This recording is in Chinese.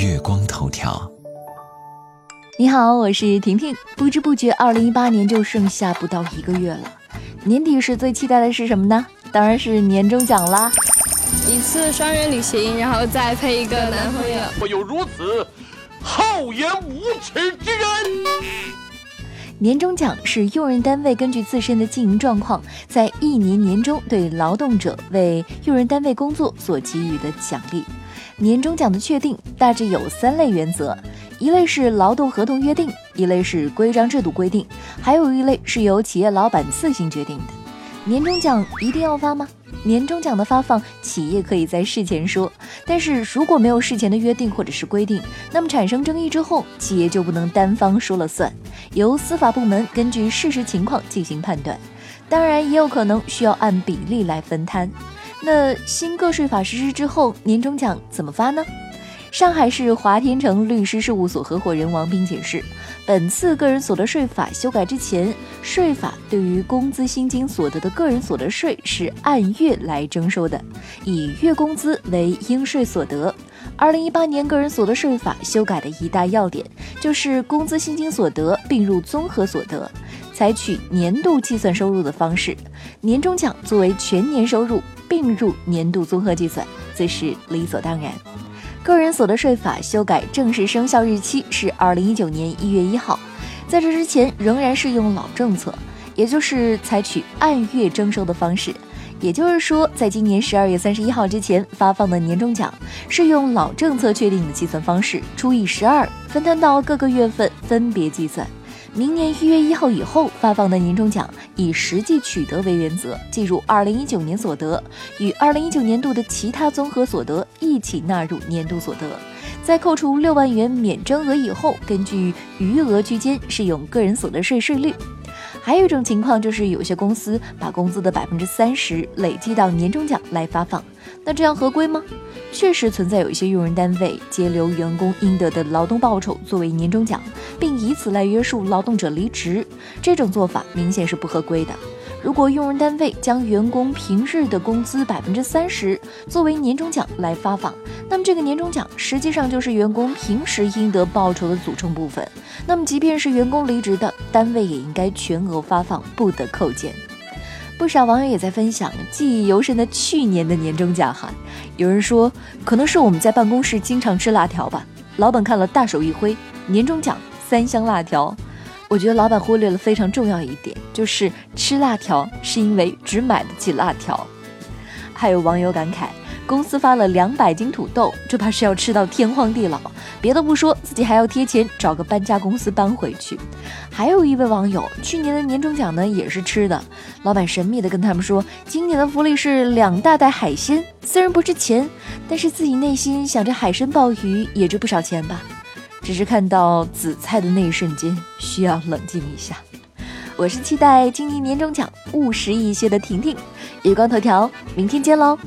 月光头条。你好，我是婷婷。不知不觉，二零一八年就剩下不到一个月了。年底时最期待的是什么呢？当然是年终奖啦！一次双人旅行，然后再配一个男朋友。我有如此厚颜无耻之人！年终奖是用人单位根据自身的经营状况，在一年年终对劳动者为用人单位工作所给予的奖励。年终奖的确定大致有三类原则。一类是劳动合同约定，一类是规章制度规定，还有一类是由企业老板自行决定的。年终奖一定要发吗？年终奖的发放，企业可以在事前说，但是如果没有事前的约定或者是规定，那么产生争议之后，企业就不能单方说了算，由司法部门根据事实情况进行判断。当然，也有可能需要按比例来分摊。那新个税法实施之后，年终奖怎么发呢？上海市华天成律师事务所合伙人王斌解释，本次个人所得税法修改之前，税法对于工资薪金所得的个人所得税是按月来征收的，以月工资为应税所得。二零一八年个人所得税法修改的一大要点就是工资薪金所得并入综合所得，采取年度计算收入的方式，年终奖作为全年收入并入年度综合计算，这是理所当然。个人所得税法修改正式生效日期是二零一九年一月一号，在这之前仍然适用老政策，也就是采取按月征收的方式。也就是说，在今年十二月三十一号之前发放的年终奖是用老政策确定的计算方式，除以十二，分摊到各个月份分别计算。明年一月一号以后发放的年终奖，以实际取得为原则，计入二零一九年所得，与二零一九年度的其他综合所得一起纳入年度所得，在扣除六万元免征额以后，根据余额区间适用个人所得税税率。还有一种情况就是，有些公司把工资的百分之三十累计到年终奖来发放，那这样合规吗？确实存在有一些用人单位截留员工应得的劳动报酬作为年终奖，并以此来约束劳动者离职，这种做法明显是不合规的。如果用人单位将员工平日的工资百分之三十作为年终奖来发放，那么这个年终奖实际上就是员工平时应得报酬的组成部分。那么即便是员工离职的，单位也应该全额发放，不得扣减。不少网友也在分享记忆犹深的去年的年终奖哈，有人说可能是我们在办公室经常吃辣条吧，老板看了大手一挥，年终奖三箱辣条。我觉得老板忽略了非常重要一点，就是吃辣条是因为只买得起辣条。还有网友感慨，公司发了两百斤土豆，这怕是要吃到天荒地老。别的不说，自己还要贴钱找个搬家公司搬回去。还有一位网友，去年的年终奖呢也是吃的，老板神秘的跟他们说，今年的福利是两大袋海鲜，虽然不值钱，但是自己内心想着海参鲍鱼也值不少钱吧。只是看到紫菜的那一瞬间，需要冷静一下。我是期待今年年终奖务实一些的婷婷，月光头条，明天见喽。